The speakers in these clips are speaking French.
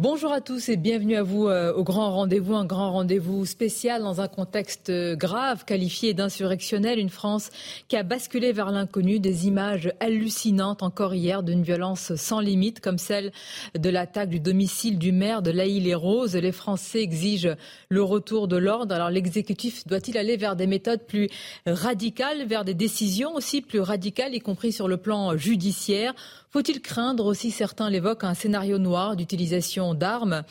Bonjour à tous et bienvenue à vous euh, au grand rendez-vous, un grand rendez-vous spécial dans un contexte grave qualifié d'insurrectionnel, une France qui a basculé vers l'inconnu, des images hallucinantes encore hier d'une violence sans limite comme celle de l'attaque du domicile du maire de l'Aïle-et-Rose. Les Français exigent le retour de l'ordre. Alors l'exécutif doit-il aller vers des méthodes plus radicales, vers des décisions aussi plus radicales, y compris sur le plan judiciaire? Faut-il craindre aussi, certains l'évoquent, un scénario noir d'utilisation d'armes?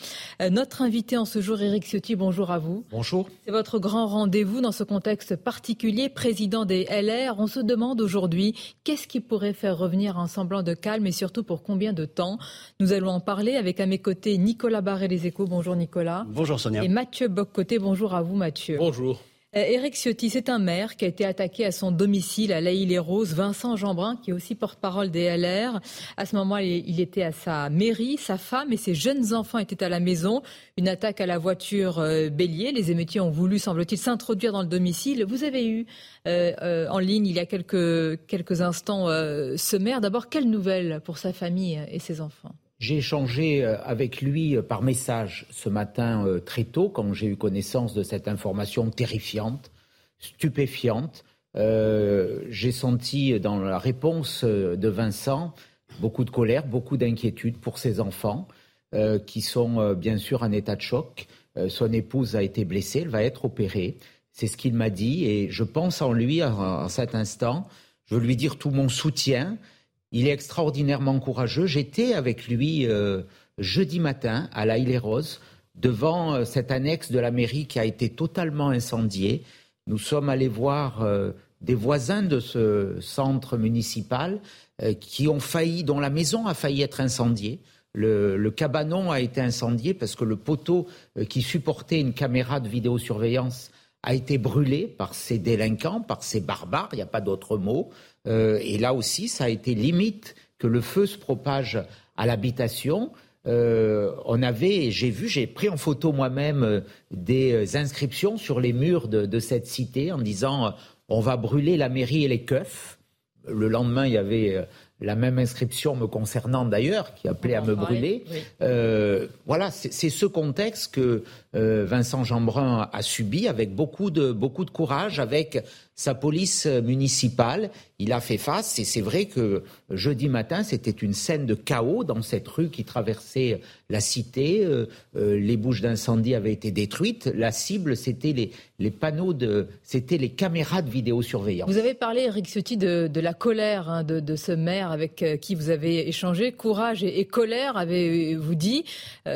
Euh, Notre invité en ce jour, Éric Ciotti, bonjour à vous. Bonjour. C'est votre grand rendez-vous dans ce contexte particulier, président des LR. On se demande aujourd'hui qu'est-ce qui pourrait faire revenir un semblant de calme et surtout pour combien de temps? Nous allons en parler avec à mes côtés Nicolas Barré les Échos. Bonjour Nicolas. Bonjour Sonia. Et Mathieu Boccoté. Bonjour à vous Mathieu. Bonjour. Euh, Éric Ciotti, c'est un maire qui a été attaqué à son domicile à l'Aïle-et-Rose. Vincent Jeanbrun, qui est aussi porte-parole des LR. À ce moment, il était à sa mairie. Sa femme et ses jeunes enfants étaient à la maison. Une attaque à la voiture euh, bélier. Les émeutiers ont voulu, semble-t-il, s'introduire dans le domicile. Vous avez eu euh, en ligne, il y a quelques instants, ce maire. D'abord, quelles nouvelles pour sa famille et ses enfants? J'ai échangé euh, avec lui euh, par message ce matin euh, très tôt, quand j'ai eu connaissance de cette information terrifiante, stupéfiante. j'ai senti dans la réponse de Vincent beaucoup de colère, beaucoup d'inquiétude pour ses enfants, qui sont bien sûr en état de choc. son épouse a été blessée, elle va être opérée. C'est ce qu'il m'a dit et je pense en lui en cet instant. Je veux lui dire tout mon soutien. Il est extraordinairement courageux. J'étais avec lui euh, jeudi matin à la île Rose devant euh, cette annexe de la mairie qui a été totalement incendiée. Nous sommes allés voir euh, des voisins de ce centre municipal qui ont failli, dont la maison a failli être incendiée. Le, le, cabanon a été incendié parce que le poteau qui supportait une caméra de vidéosurveillance a été brûlé par ces délinquants, par ces barbares, il n'y a pas d'autre mot. Euh, et là aussi, ça a été limite que le feu se propage à l'habitation. Euh, on avait, j'ai vu, j'ai pris en photo moi-même euh, des inscriptions sur les murs de, cette cité en disant on va brûler la mairie et les keufs. Le lendemain, il y avait la même inscription me concernant d'ailleurs, qui appelait à me brûler. voilà, c'est ce contexte que Vincent Jeanbrun a subi avec beaucoup de, beaucoup de courage, avec sa police municipale il a fait face et c'est vrai que jeudi matin, c'était une scène de chaos dans cette rue qui traversait la cité. Euh, euh, les bouches d'incendie avaient été détruites. La cible, c'était les, les, panneaux de, c'était les caméras de vidéosurveillance. Vous avez parlé, Eric Ciotti, de, de la colère hein, de, de, ce maire avec euh, qui vous avez échangé. Courage et, colère, avez-vous dit.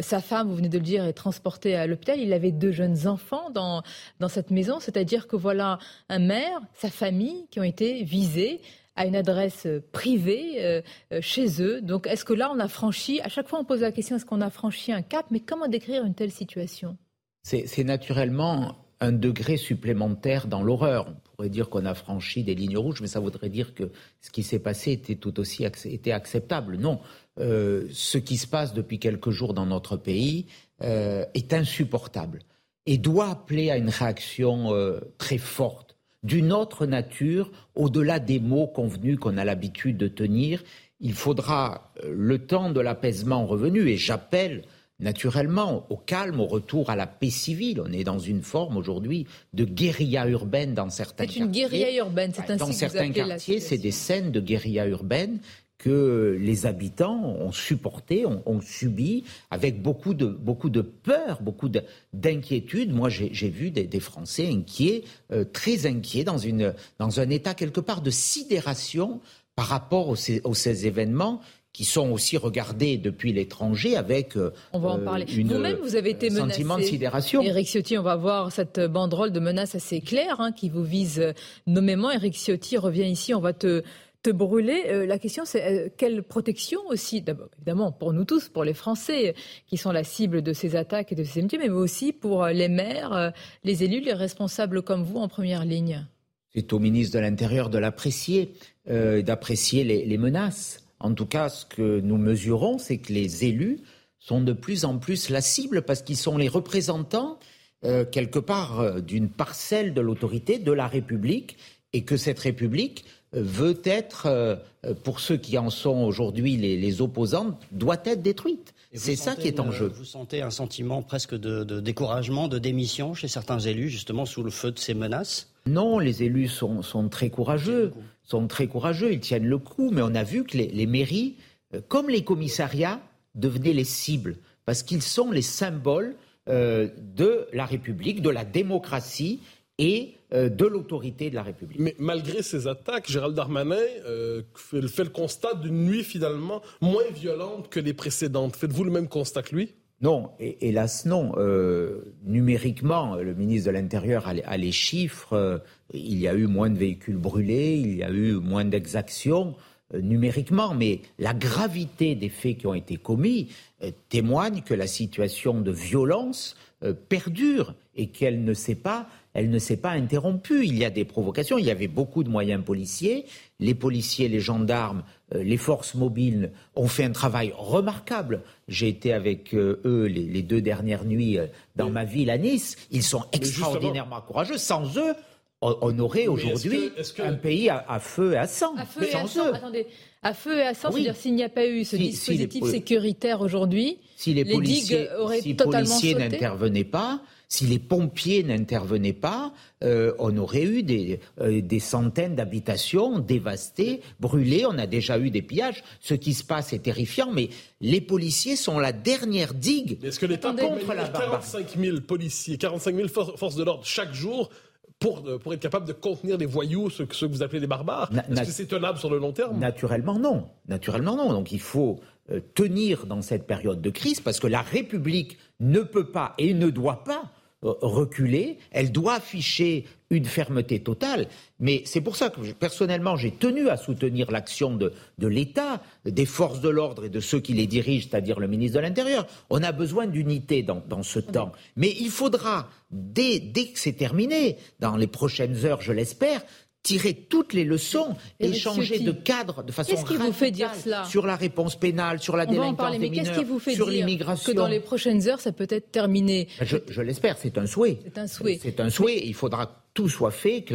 sa femme, vous venez de le dire, est transportée à l'hôpital. Il avait deux jeunes enfants dans, dans cette maison. C'est-à-dire que voilà un maire, sa famille qui ont été visés à une adresse privée euh, euh, chez eux. Donc est-ce que là, on a franchi, à chaque fois on pose la question, est-ce qu'on a franchi un cap, mais comment décrire une telle situation? C'est naturellement un degré supplémentaire dans l'horreur. Pourrait dire qu'on a franchi des lignes rouges, mais ça voudrait dire que ce qui s'est passé était tout aussi était acceptable. Non, euh, ce qui se passe depuis quelques jours dans notre pays est insupportable et doit appeler à une réaction très forte d'une autre nature, au-delà des mots convenus qu'on a l'habitude de tenir. Il faudra euh, le temps de l'apaisement revenu, et j'appelle naturellement au calme, au retour à la paix civile. On est dans une forme aujourd'hui de guérilla urbaine dans certains quartiers. C'est une guérilla urbaine, c'est Dans certains quartiers, c'est des scènes de guérilla urbaine que les habitants ont supporté, ont, subi, avec beaucoup de, beaucoup de peur, beaucoup d'inquiétude. Moi, j'ai vu des, Français inquiets, euh, très inquiets, dans, une, dans un état quelque part de sidération par rapport aux, ces événements qui sont aussi regardés depuis l'étranger avec euh, on va en euh, parler. Vous-même, vous avez été menacé. sentiment de sidération. Éric Ciotti, on va voir cette banderole de menace assez claire hein, qui vous vise nommément. Éric Ciotti revient ici, on va te brûler. Euh, la question, c'est euh, quelle protection aussi, d'abord, évidemment, pour nous tous, pour les Français qui sont la cible de ces attaques et de ces métiers, mais aussi pour les maires, les élus, les responsables comme vous en première ligne. C'est au ministre de l'Intérieur de l'apprécier, d'apprécier les menaces. En tout cas, ce que nous mesurons, c'est que les élus sont de plus en plus la cible parce qu'ils sont les représentants, euh, quelque part, euh, d'une parcelle de l'autorité de la République et que cette République euh, veut être, pour ceux qui en sont aujourd'hui les, opposants, doit être détruite. C'est ça qui est en jeu. Vous sentez un sentiment presque de, découragement, de démission chez certains élus, justement sous le feu de ces menaces? Non, les élus sont, très courageux, sont très courageux, ils tiennent le coup, mais on a vu que les mairies, comme les commissariats, devenaient les cibles, parce qu'ils sont les symboles euh, de la République, de la démocratie et euh, de l'autorité de la République. Mais malgré ces attaques, Gérald Darmanin euh, fait, le constat d'une nuit finalement moins violente que les précédentes. Faites-vous le même constat que lui? Non, hélas non. numériquement, le ministre de l'Intérieur a, les chiffres. il y a eu moins de véhicules brûlés, il y a eu moins d'exactions. Euh, numériquement, mais la gravité des faits qui ont été commis euh, témoigne que la situation de violence euh, perdure et qu'elle ne s'est pas, elle ne s'est pas interrompue. Il y a des provocations, il y avait beaucoup de moyens policiers. Les policiers, les gendarmes, les forces mobiles ont fait un travail remarquable. J'ai été avec eux les, deux dernières nuits dans ma ville à Nice. Ils sont extraordinairement courageux. Sans eux, on aurait aujourd'hui un pays à, feu et à sang. À feu et à sang, attendez. À feu et à sang, c'est-à-dire s'il n'y a pas eu ce dispositif sécuritaire aujourd'hui, si les, policiers, auraient si policiers n'intervenaient pas, si les pompiers n'intervenaient pas, euh, on aurait eu des, euh, des centaines d'habitations dévastées, brûlées. On a déjà eu des pillages. Ce qui se passe est terrifiant, mais les policiers sont la dernière digue Est-ce que l'État contre la 45 000 policiers, 45 000 forces de l'ordre chaque jour pour, euh, pour être capable de contenir les voyous, ceux, que vous appelez des barbares? Est-ce que c'est tenable sur le long terme? Naturellement non. Naturellement non. Donc il faut euh, tenir dans cette période de crise parce que la République ne peut pas et ne doit pas reculer, elle doit afficher une fermeté totale. Mais c'est pour ça que personnellement j'ai tenu à soutenir l'action de, l'État, des forces de l'ordre et de ceux qui les dirigent, c'est-à-dire le ministre de l'Intérieur. On a besoin d'unité dans, ce temps. Mais il faudra, dès, dès que c'est terminé, dans les prochaines heures, je l'espère, tirer toutes les leçons, et changer de cadre de façon qui vous fait dire cela sur la réponse pénale, sur la délinquance des mineurs, qui vous fait sur l'immigration. Que dans les prochaines heures, ça peut être terminé. Je, l'espère, c'est un souhait. C'est un souhait. C'est un souhait. Il faudra que tout soit fait, que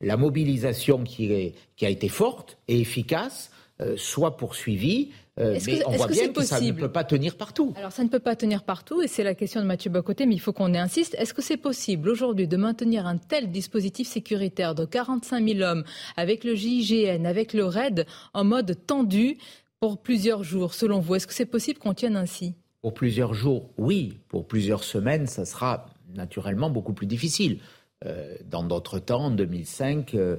la, mobilisation qui, est, qui a été forte et efficace euh, soit poursuivie euh, mais on voit bien que, ça ne peut pas tenir partout. Alors ça ne peut pas tenir partout, et c'est la question de Mathieu Bocoté, mais il faut qu'on insiste. Est-ce que c'est possible aujourd'hui de maintenir un tel dispositif sécuritaire de 45 000 hommes avec le GIGN, avec le RAID, en mode tendu pour plusieurs jours, selon vous? Est-ce que c'est possible qu'on tienne ainsi? Pour plusieurs jours, oui. Pour plusieurs semaines, ça sera naturellement beaucoup plus difficile. Euh, dans d'autres temps, en 2005, euh,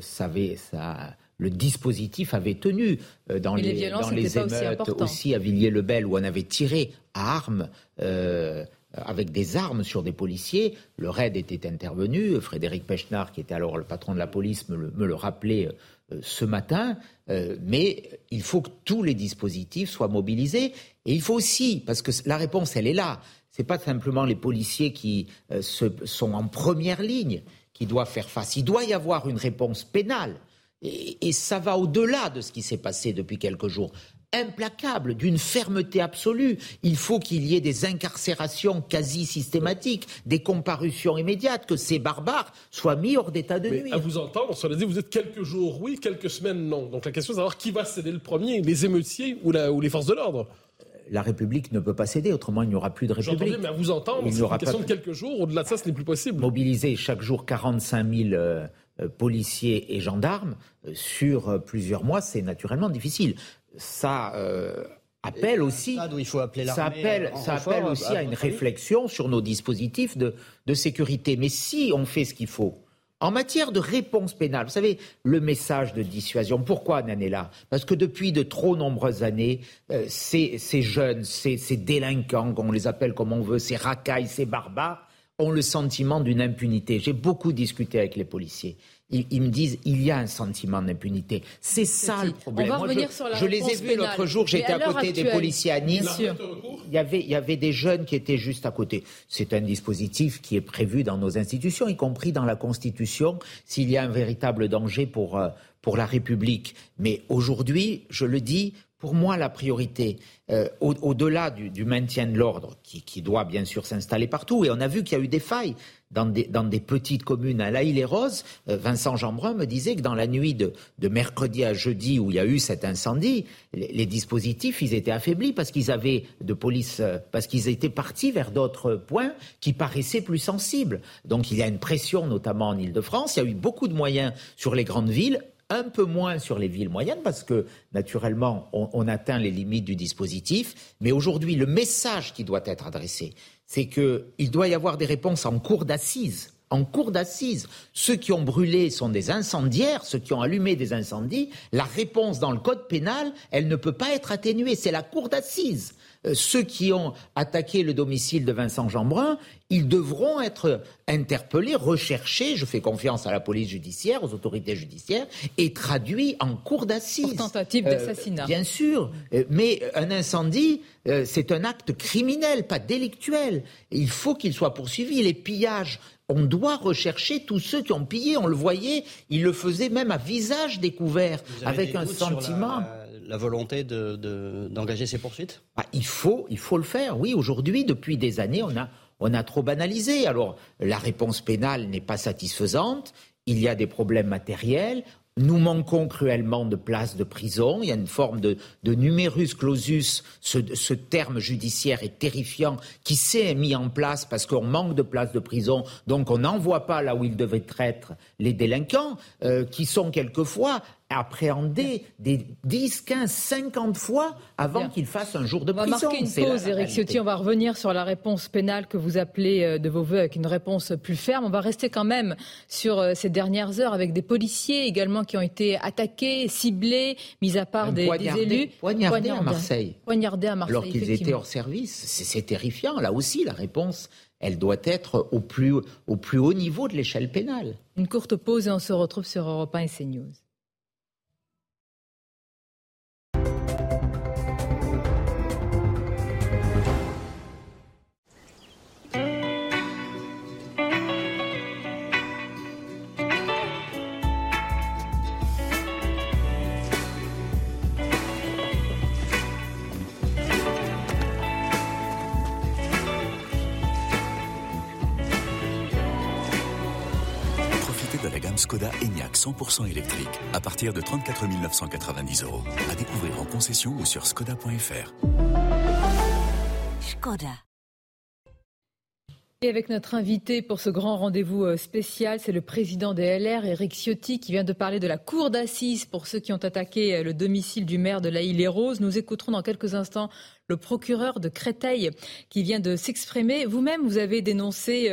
ça, avait, ça le dispositif avait tenu euh, dans les, dans les émeutes aussi, à Villiers-le-Bel où on avait tiré à armes. Euh, avec des armes sur des policiers. Le raid était intervenu. Frédéric Pechnard, qui était alors le patron de la police, me le, rappelait euh, ce matin. mais il faut que tous les dispositifs soient mobilisés. Et il faut aussi, parce que la réponse, elle est là. Ce n'est pas simplement les policiers qui sont en première ligne qui doivent faire face. Il doit y avoir une réponse pénale. Et, ça va au-delà de ce qui s'est passé depuis quelques jours implacable, d'une fermeté absolue. Il faut qu'il y ait des incarcérations quasi systématiques, des comparutions immédiates, que ces barbares soient mis hors d'état de nuire. À vous entendre, se dit, vous êtes quelques jours oui, quelques semaines non. Donc la question est de savoir qui va céder le premier, les émeutiers ou, ou les forces de l'ordre la République ne peut pas céder, autrement il n'y aura plus de République. mais à vous entendre, c'est une question de quelques jours, au-delà de ça, ce n'est plus possible. Mobiliser chaque jour 45 000 euh, policiers et gendarmes euh, sur euh, plusieurs mois, c'est naturellement difficile. Ça appelle aussi, ça appelle, ça appelle aussi à, une réflexion sur nos dispositifs de, de sécurité. Mais si on fait ce qu'il faut, en matière de réponse pénale, vous savez, le message de dissuasion, pourquoi Nanella? Parce que depuis de trop nombreuses années, ces, ces, jeunes, ces, ces délinquants, qu'on les appelle comme on veut, ces racailles, ces barbares, ont le sentiment d'une impunité. J'ai beaucoup discuté avec les policiers. ils, me disent il y a un sentiment d'impunité. C'est ça le problème. On va revenir je, sur la je les ai vus l'autre jour, j'étais à côté des policiers à Nice. Il y, avait, il y avait des jeunes qui étaient juste à côté. C'est un dispositif qui est prévu dans nos institutions, y compris dans la Constitution, s'il y a un véritable danger pour, euh, pour la République. Mais aujourd'hui, je le dis, pour moi, la priorité, euh, au-delà du, maintien de l'ordre, qui, doit bien sûr s'installer partout, et on a vu qu'il y a eu des failles dans des, petites communes. À La et rose euh, Vincent Jeanbrun me disait que dans la nuit de, mercredi à jeudi où il y a eu cet incendie, les, dispositifs, ils étaient affaiblis parce qu'ils avaient de police, euh, parce qu'ils étaient partis vers d'autres points qui paraissaient plus sensibles. Donc il y a une pression, notamment en Ile-de-France. Il y a eu beaucoup de moyens sur les grandes villes un peu moins sur les villes moyennes parce que naturellement on, atteint les limites du dispositif. Mais aujourd'hui, le message qui doit être adressé, c'est qu'il doit y avoir des réponses en cours d'assises. En cours d'assises, ceux qui ont brûlé sont des incendiaires, ceux qui ont allumé des incendies. La réponse dans le code pénal, elle ne peut pas être atténuée. C'est la cour d'assises. Euh, ceux qui ont attaqué le domicile de Vincent Jeanbrun, ils devront être interpellés, recherchés, je fais confiance à la police judiciaire, aux autorités judiciaires, et traduits en cour d'assises. Pour tentative d'assassinat. Euh, bien sûr, euh, mais un incendie, c'est un acte criminel, pas délictuel. Il faut qu'il soit poursuivi. Les pillages, on doit rechercher tous ceux qui ont pillé. On le voyait, ils le faisaient même à visage découvert, avec un sentiment la volonté d'engager ces poursuites? Ah, il, faut, il faut le faire, oui. Aujourd'hui, depuis des années, on a, on a trop banalisé. Alors, la réponse pénale n'est pas satisfaisante. Il y a des problèmes matériels. Nous manquons cruellement de places de prison. Il y a une forme de, de numerus clausus. Ce, ce, terme judiciaire est terrifiant qui s'est mis en place parce qu'on manque de places de prison. Donc on n'envoie pas là où ils devraient être les délinquants, euh, qui sont quelquefois appréhender des 10, 15, 50 fois avant qu'il fasse un jour de prison. On va marquer une pause, Eric Ciotti. On va revenir sur la réponse pénale que vous appelez euh, de vos voeux avec une réponse plus ferme. On va rester quand même sur euh, ces dernières heures avec des policiers également qui ont été attaqués, ciblés, mis à part des, élus. Poignardés, à Marseille. Poignardés à Marseille. Alors qu'ils étaient hors service. C'est terrifiant. Là aussi, la réponse elle doit être au plus, au plus haut niveau de l'échelle pénale. Une courte pause et on se retrouve sur Europe 1 et CNews. Skoda Enyaq 100% électrique à partir de 34 990 euros. À découvrir en concession ou sur skoda.fr. Skoda. Et avec notre invité pour ce grand rendez-vous euh, spécial, c'est le président des LR, Éric Ciotti, qui vient de parler de la cour d'assises pour ceux qui ont attaqué euh, le domicile du maire de la Île-et-Rose. Nous écouterons dans quelques instants le procureur de Créteil qui vient de s'exprimer. Vous-même, vous avez dénoncé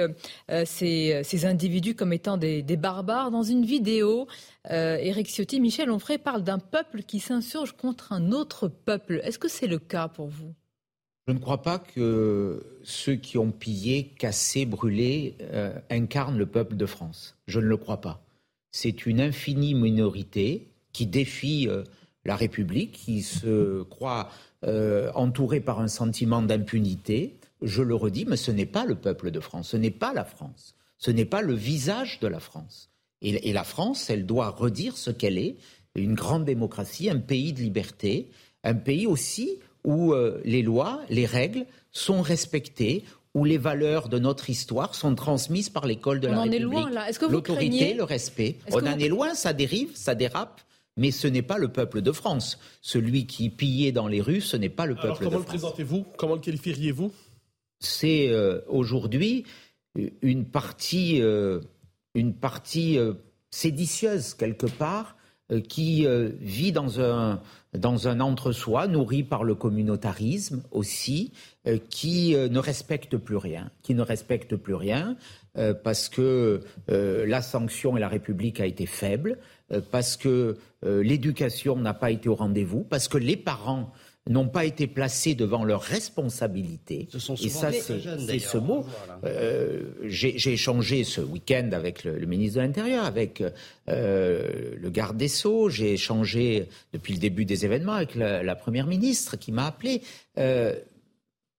euh, ces, individus comme étant des, barbares. Dans une vidéo, Éric Ciotti, Michel Onfray parle d'un peuple qui s'insurge contre un autre peuple. Est-ce que c'est le cas pour vous? Je ne crois pas que ceux qui ont pillé, cassé, brûlé euh, incarnent le peuple de France. Je ne le crois pas. C'est une infinie minorité qui défie euh, la République, qui se croit euh, entourée par un sentiment d'impunité. Je le redis, mais ce n'est pas le peuple de France, ce n'est pas la France, ce n'est pas le visage de la France. et la France, elle doit redire ce qu'elle est, une grande démocratie, un pays de liberté, un pays aussi où euh, les lois, les règles sont respectées, où les valeurs de notre histoire sont transmises par l'école de la République. On en est loin là. Est-ce que vous L'autorité, le respect. On en est loin, ça dérive, ça dérape. Mais ce n'est pas le peuple de France. Celui qui pillait dans les rues, ce n'est pas le peuple de France. Comment le présentez-vous? Comment le qualifieriez-vous? C'est euh, aujourd'hui une partie, euh, une partie séditieuse quelque part, qui vit dans un, dans un entre-soi nourri par le communautarisme aussi, euh, qui euh, ne respecte plus rien, qui ne respecte plus rien. parce que la sanction et la République a été faible, parce que l'éducation n'a pas été au rendez-vous, parce que les parents n'ont pas été placés devant leurs responsabilités. et ça, c'est ce mot. Euh, j'ai échangé ce week-end avec le, ministre de l'Intérieur, avec euh, le garde des Sceaux. J'ai échangé depuis le début des événements avec la, première ministre qui m'a appelé. Euh,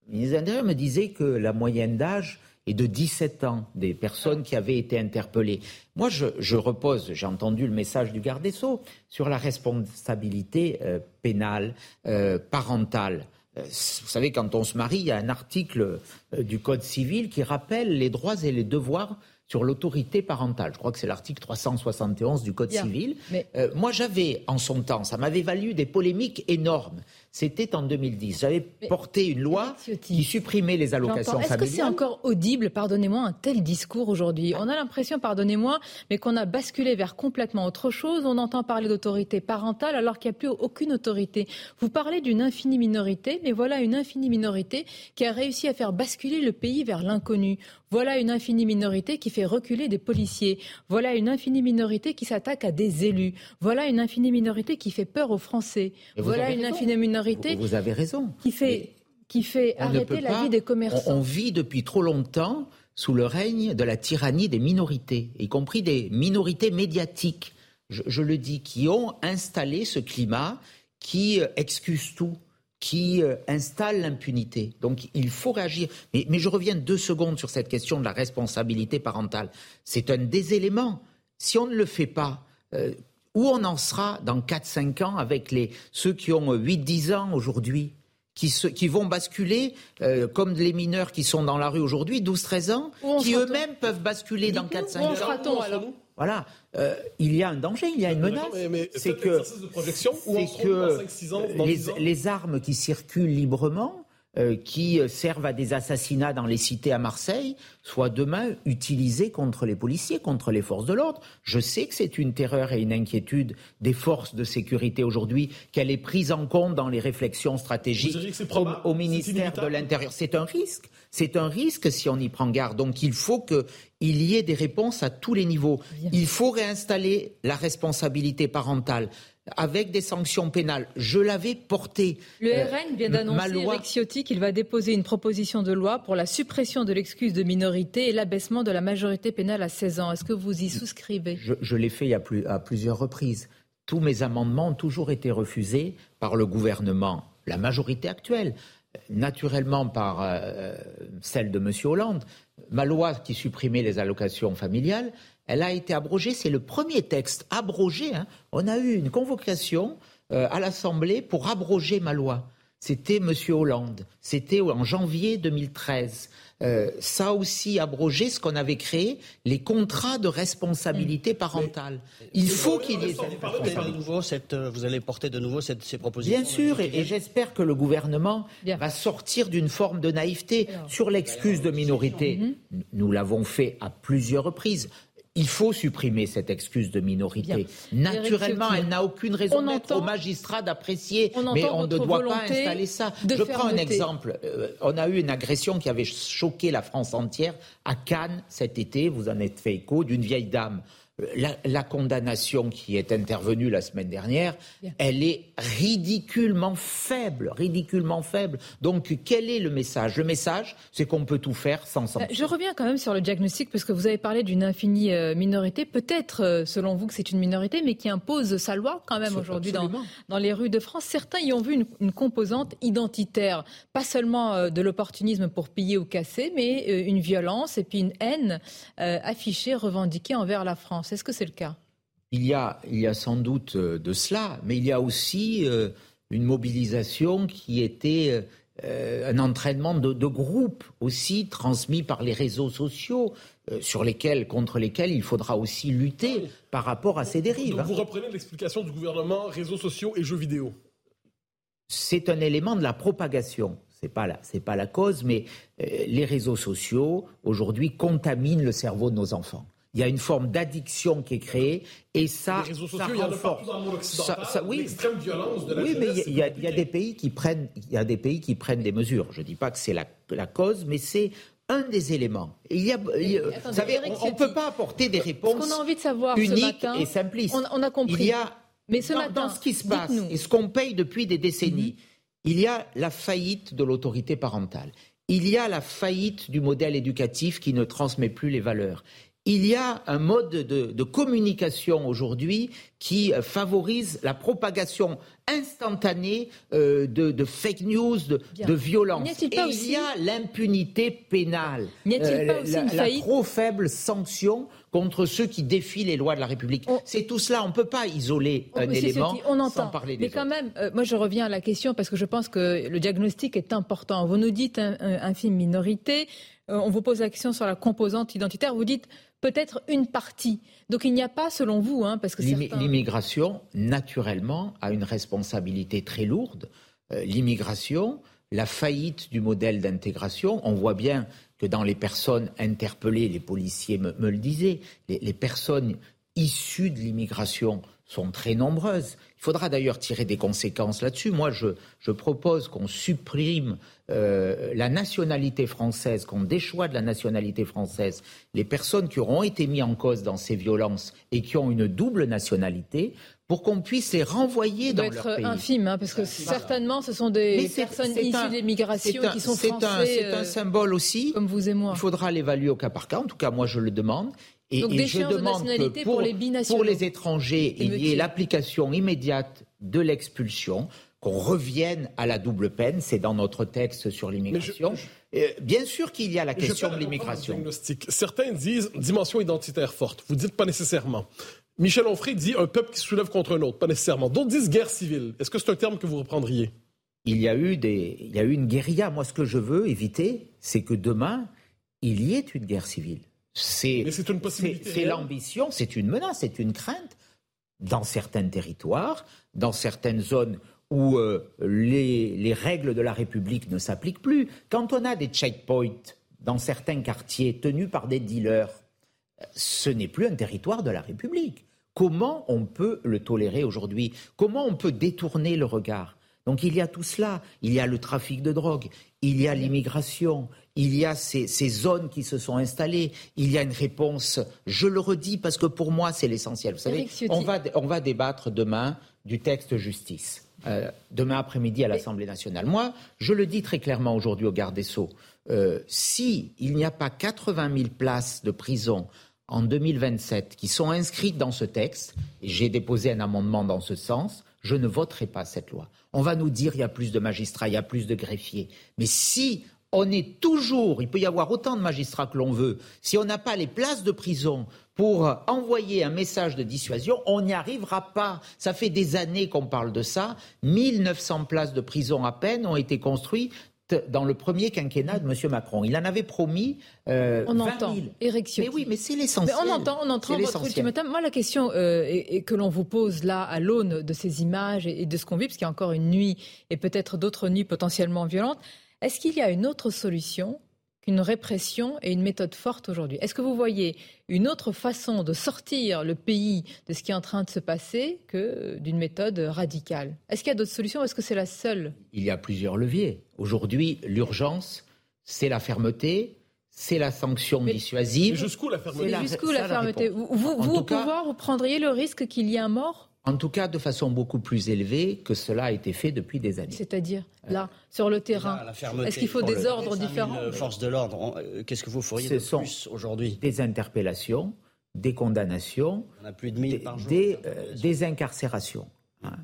le ministre de l'Intérieur me disait que la moyenne d'âge et de 17 ans des personnes qui avaient été interpellées. Moi, je, repose, j'ai entendu le message du garde des Sceaux, sur la responsabilité euh, pénale, euh, parentale. Euh, vous savez, quand on se marie, il y a un article du Code civil qui rappelle les droits et les devoirs sur l'autorité parentale. Je crois que c'est l'article 371 du Code civil. moi, j'avais, en son temps, ça m'avait valu des polémiques énormes. C'était en 2010. J'avais porté une loi qui supprimait les allocations familiales. Est-ce que c'est encore audible, pardonnez-moi, un tel discours aujourd'hui? On a l'impression, pardonnez-moi, mais qu'on a basculé vers complètement autre chose. On entend parler d'autorité parentale alors qu'il n'y a plus aucune autorité. Vous parlez d'une infinie minorité, mais voilà une infinie minorité qui a réussi à faire basculer le pays vers l'inconnu. Voilà une infinie minorité qui fait reculer des policiers. Voilà une infinie minorité qui s'attaque à des élus. Voilà une infinie minorité qui fait peur aux Français. Voilà une infinie minorité vous, avez raison. Qui fait, qui fait arrêter la vie des commerçants. On, vit depuis trop longtemps sous le règne de la tyrannie des minorités, y compris des minorités médiatiques, je, le dis, qui ont installé ce climat qui euh, excuse tout qui euh, installe l'impunité. Donc il faut réagir. Mais, je reviens deux secondes sur cette question de la responsabilité parentale. C'est un des éléments. Si on ne le fait pas, euh, où on en sera dans 4-5 ans avec les, ceux qui ont 8-10 ans aujourd'hui qui, qui, vont basculer, euh, comme les mineurs qui sont dans la rue aujourd'hui, 12-13 ans, qui eux-mêmes peuvent basculer dans 4-5 ans. alors voilà, euh, il y a un danger, il y a une menace. C'est que, les, les, armes qui circulent librement, euh, qui servent à des assassinats dans les cités à Marseille soient demain utilisés contre les policiers, contre les forces de l'ordre. Je sais que c'est une terreur et une inquiétude des forces de sécurité aujourd'hui, qu'elle est prise en compte dans les réflexions stratégiques au, ministère de l'Intérieur. C'est un risque. C'est un risque si on y prend garde. Donc il faut qu'il y ait des réponses à tous les niveaux. Il faut réinstaller la responsabilité parentale avec des sanctions pénales. Je l'avais porté. Le euh, RN vient d'annoncer, loi... Ciotti, qu'il va déposer une proposition de loi pour la suppression de l'excuse de minorité et l'abaissement de la majorité pénale à 16 ans. Est-ce que vous y souscrivez? Je, l'ai fait à, plusieurs reprises. Tous mes amendements ont toujours été refusés par le gouvernement, la majorité actuelle, naturellement par euh, celle de M. Hollande. Ma loi qui supprimait les allocations familiales, elle a été abrogée. C'est le premier texte abrogé. Hein. On a eu une convocation euh, à l'Assemblée pour abroger ma loi. C'était M. Hollande. C'était en janvier 2013. Euh, ça aussi abrogé ce qu'on avait créé, les contrats de responsabilité mm. parentale. Il faut qu'il y ait cette, euh, vous allez porter de nouveau cette, ces propositions Bien sûr, et, j'espère que le gouvernement va sortir d'une forme de naïveté sur l'excuse de minorité. Mm-hmm. Nous l'avons fait à plusieurs reprises. Il faut supprimer cette excuse de minorité. Naturellement, elle n'a aucune raison d'être au magistrat d'apprécier, mais on ne doit pas installer ça. Je prends un exemple. Euh, on a eu une agression qui avait choqué la France entière à Cannes cet été, vous en êtes fait écho, d'une vieille dame la, condamnation qui est intervenue la semaine dernière, elle est ridiculement faible, ridiculement faible. Donc, quel est le message? Le message, c'est qu'on peut tout faire sans sanction. Je reviens quand même sur le diagnostic, parce que vous avez parlé d'une infinie euh, minorité, peut-être, euh, selon vous, que c'est une minorité, mais qui impose sa loi quand même aujourd'hui dans, dans, les rues de France. Certains y ont vu une, composante identitaire, pas seulement euh, de l'opportunisme pour piller ou casser, mais une violence et puis une haine affichée, revendiquée envers la France. Est-ce que c'est le cas? Il y, a, il y a sans doute euh, de cela, mais il y a aussi euh, une mobilisation qui était euh, un entraînement de, groupe aussi transmis par les réseaux sociaux. sur lesquels, contre lesquels il faudra aussi lutter par rapport à ces dérives. Donc vous reprenez l'explication du gouvernement réseaux sociaux et jeux vidéo? C'est un élément de la propagation. C'est pas c'est pas la cause, mais les réseaux sociaux aujourd'hui contaminent le cerveau de nos enfants il y a une forme d'addiction qui est créée et ça, les réseaux sociaux, il y en a partout dans le monde occidental, ça, oui, l'extrême violence de la Oui, mais il y, a, des pays qui prennent, il y a des pays qui prennent des mesures. Je ne dis pas que c'est la, la, cause, mais c'est un des éléments. Il y a, vous savez, on ne peut pas apporter des réponses a envie de savoir uniques et simplistes. On, a compris. Il y a, Mais ce dans, matin, dans ce qui se passe et ce qu'on paye depuis des décennies, mhm. il y a la faillite de l'autorité parentale. Il y a la faillite du modèle éducatif qui ne transmet plus les valeurs il y a un mode de, communication aujourd'hui qui euh, favorise la propagation instantanée euh, de, fake news, de, violence. Et il y a l'impunité pénale, euh, la, trop faible sanction contre ceux qui défient les lois de la République. C'est tout cela. On ne peut pas isoler un élément on entend. sans parler des Mais quand même, moi je reviens à la question parce que je pense que le diagnostic est important. Vous nous dites un, infime minorité. on vous pose la question sur la composante identitaire. Vous dites peut-être une partie. Donc il n'y a pas, selon vous, hein, parce que l'immigration naturellement a une responsabilité très lourde. Euh, l'immigration, la faillite du modèle d'intégration, on voit bien que dans les personnes interpellées, les policiers me, le disaient, les personnes issues de l'immigration sont très nombreuses. Il faudra d'ailleurs tirer des conséquences là-dessus. Moi, je, propose qu'on supprime euh, la nationalité française, qu'on déchoie de la nationalité française les personnes qui auront été mises en cause dans ces violences et qui ont une double nationalité pour qu'on puisse les renvoyer dans leur pays. être infime, hein, parce que certainement, ce sont des personnes issues de l'immigration qui sont français. C'est un, euh, symbole aussi. Comme vous et moi. Il faudra l'évaluer au cas par cas. En tout cas, moi, je le demande. Et, je demande que pour, pour, les étrangers, il y ait l'application immédiate de l'expulsion, qu'on revienne à la double peine. C'est dans notre texte sur l'immigration. Euh, bien sûr qu'il y a la question de l'immigration. Certains disent dimension identitaire forte. Vous dites pas nécessairement. Michel Onfray dit un peuple qui se soulève contre un autre, pas nécessairement. D'autres disent guerre civile. Est-ce que c'est un terme que vous reprendriez? Il y, a eu des, il y a eu une guérilla. Moi, ce que je veux éviter, c'est que demain, il y ait une guerre civile. C'est l'ambition, c'est une menace, c'est une crainte. Dans certains territoires, dans certaines zones où euh, les, les, règles de la République ne s'appliquent plus, quand on a des checkpoints dans certains quartiers tenus par des dealers, ce n'est plus un territoire de la République. Comment on peut le tolérer aujourd'hui? Comment on peut détourner le regard? Donc il y a tout cela. Il y a le trafic de drogue, il y a l'immigration, il y a ces, zones qui se sont installées, il y a une réponse, je le redis parce que pour moi c'est l'essentiel. Vous savez, on va, on va débattre demain du texte justice, euh, demain après-midi à l'Assemblée nationale. Moi, je le dis très clairement aujourd'hui au garde des Sceaux, euh, si il n'y a pas 80 000 places de prison en 2027 qui sont inscrites dans ce texte, et j'ai déposé un amendement dans ce sens, je ne voterai pas cette loi. On va nous dire il y a plus de magistrats, il y a plus de greffiers. Mais si on est toujours, il peut y avoir autant de magistrats que l'on veut, si on n'a pas les places de prison pour envoyer un message de dissuasion, on n'y arrivera pas. Ça fait des années qu'on parle de ça. 1900 places de prison à peine ont été construites dans le premier quinquennat de M. Macron. Il en avait promis euh, on entend. Mais oui, mais c'est l'essentiel. on entend, on entend votre ultimatum. Moi, la question euh, que l'on vous pose là, à l'aune de ces images et, de ce qu'on vit, parce qu'il y a encore une nuit et peut-être d'autres nuits potentiellement violentes, est-ce qu'il y a une autre solution qu'une répression et une méthode forte aujourd'hui. Est-ce que vous voyez une autre façon de sortir le pays de ce qui est en train de se passer que d'une méthode radicale? Est-ce qu'il y a d'autres solutions ou est-ce que c'est la seule? Il y a plusieurs leviers. Aujourd'hui, l'urgence, c'est la fermeté, c'est la sanction dissuasive. Jusqu'où la fermeté? Jusqu'où la, fermeté? Vous, vous au pouvoir, vous prendriez le risque qu'il y ait un mort? En tout cas de façon beaucoup plus élevée que cela a été fait depuis des années. C'est-à-dire, là, sur le terrain, est-ce qu'il faut des ordres différents? euh, Force de l'ordre, euh, qu'est-ce que vous feriez de plus aujourd'hui? Des interpellations, des condamnations, plus de des, euh, des, incarcérations. Hein.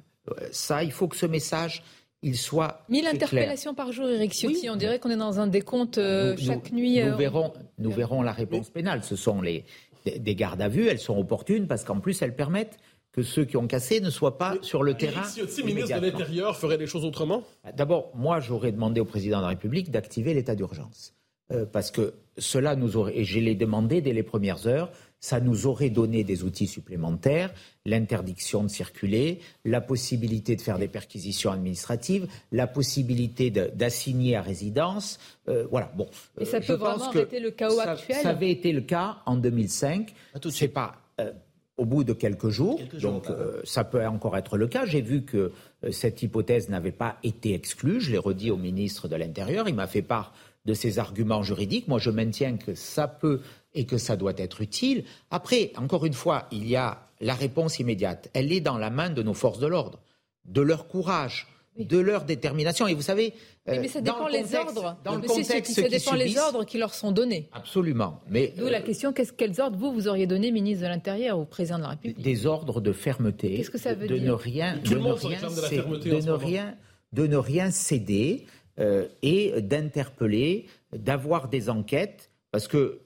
Ça, il faut que ce message il soit 1000 interpellations par jour, Eric Ciotti. On dirait qu'on est dans un décompte chaque nuit. Nous, verrons, nous verrons la réponse pénale. Ce sont les, des gardes à vue. Elles sont opportunes parce qu'en plus, elles permettent que ceux qui ont cassé ne soient pas sur le terrain. Si le ministre de l'Intérieur ferait les choses autrement? D'abord, moi, j'aurais demandé au président de la République d'activer l'état d'urgence. Euh, parce que cela nous aurait, et je l'ai demandé dès les premières heures, ça nous aurait donné des outils supplémentaires, l'interdiction de circuler, la possibilité de faire des perquisitions administratives, la possibilité d'assigner à résidence. Euh, voilà. Bon. Et ça peut vraiment arrêter le chaos actuel. Ça avait été le cas en 2005. C'est pas au bout de quelques jours. donc euh, ça peut encore être le cas. J'ai vu que euh, cette hypothèse n'avait pas été exclue. Je l'ai redit au ministre de l'Intérieur. Il m'a fait part de ces arguments juridiques. Moi, je maintiens que ça peut et que ça doit être utile. Après, encore une fois, il y a la réponse immédiate. Elle est dans la main de nos forces de l'ordre, de leur courage, de leur détermination. Et vous savez, mais ça dépend les ordres. Dans le contexte, ça dépend les ordres qui leur sont donnés. Absolument. Mais d'où la question quels ordres vous vous auriez donné, ministre de l'Intérieur ou président de la République? Des ordres de fermeté. Qu'est-ce que ça veut de dire? ne rien, de ne rien, de ne rien, de ne rien céder euh, et d'interpeller, d'avoir des enquêtes, parce que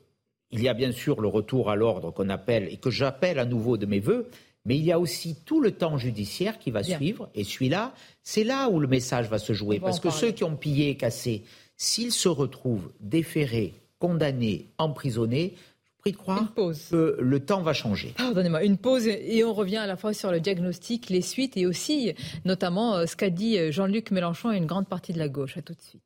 il y a bien sûr le retour à l'ordre qu'on appelle et que j'appelle à nouveau de mes voeux, mais il y a aussi tout le temps judiciaire qui va suivre. Et celui-là, c'est là où le message va se jouer. Parce que ceux qui ont pillé et cassé, s'ils se retrouvent déférés, condamnés, emprisonnés, je prie de croire que le temps va changer. Pardonnez-moi, une pause et on revient à la fois sur le diagnostic, les suites et aussi notamment euh, ce qu'a dit euh, Jean-Luc Mélenchon et une grande partie de la gauche. À tout de suite.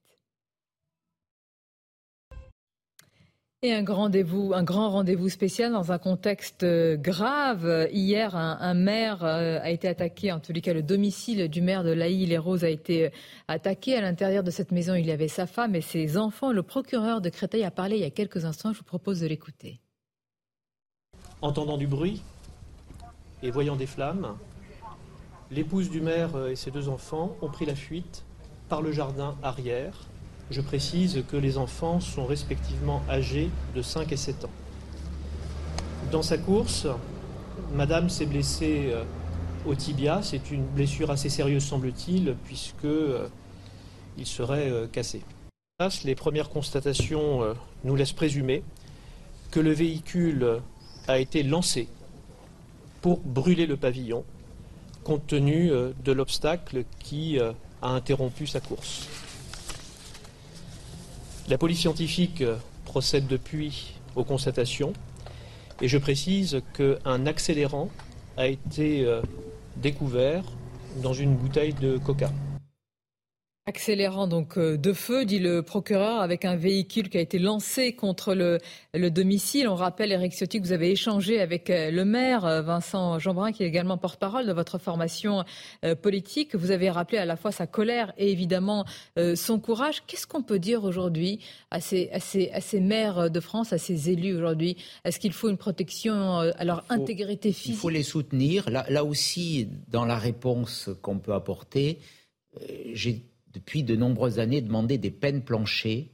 Et un grand rendez-vous, un grand rendez-vous spécial dans un contexte euh, grave. Hier, un, maire euh, a été attaqué, en tous les cas, le domicile du maire de Laï-les-Roses a été euh, attaqué. À l'intérieur de cette maison, il y avait sa femme et ses enfants. Le procureur de Créteil a parlé il y a quelques instants. Je vous propose de l'écouter. Entendant du bruit et voyant des flammes, l'épouse du maire et ses deux enfants ont pris la fuite par le jardin arrière je précise que les enfants sont respectivement âgés de 5 et 7 ans. Dans sa course, Madame s'est blessée euh, au tibia. C'est une blessure assez sérieuse, semble-t-il, puisque euh, il serait euh, cassé. Les premières constatations nous laissent présumer que le véhicule a été lancé pour brûler le pavillon, compte tenu de l'obstacle qui a interrompu sa course. La police scientifique euh, procède depuis aux constatations et je précise qu'un accélérant a été euh, découvert dans une bouteille de coca. Accélérant donc euh, de feu, dit le procureur, avec un véhicule qui a été lancé contre le, domicile. On rappelle, Eric Ciotti, que vous avez échangé avec euh, le maire, euh, Vincent Jeanbrun, qui est également porte-parole de votre formation politique. Vous avez rappelé à la fois sa colère et évidemment son courage. Qu'est-ce qu'on peut dire aujourd'hui à ces, maires de France, à ces élus aujourd'hui? Est-ce qu'il faut une protection à leur intégrité physique Il faut les soutenir. Là, là aussi, dans la réponse qu'on peut apporter, j'ai depuis de nombreuses années demander des peines planchées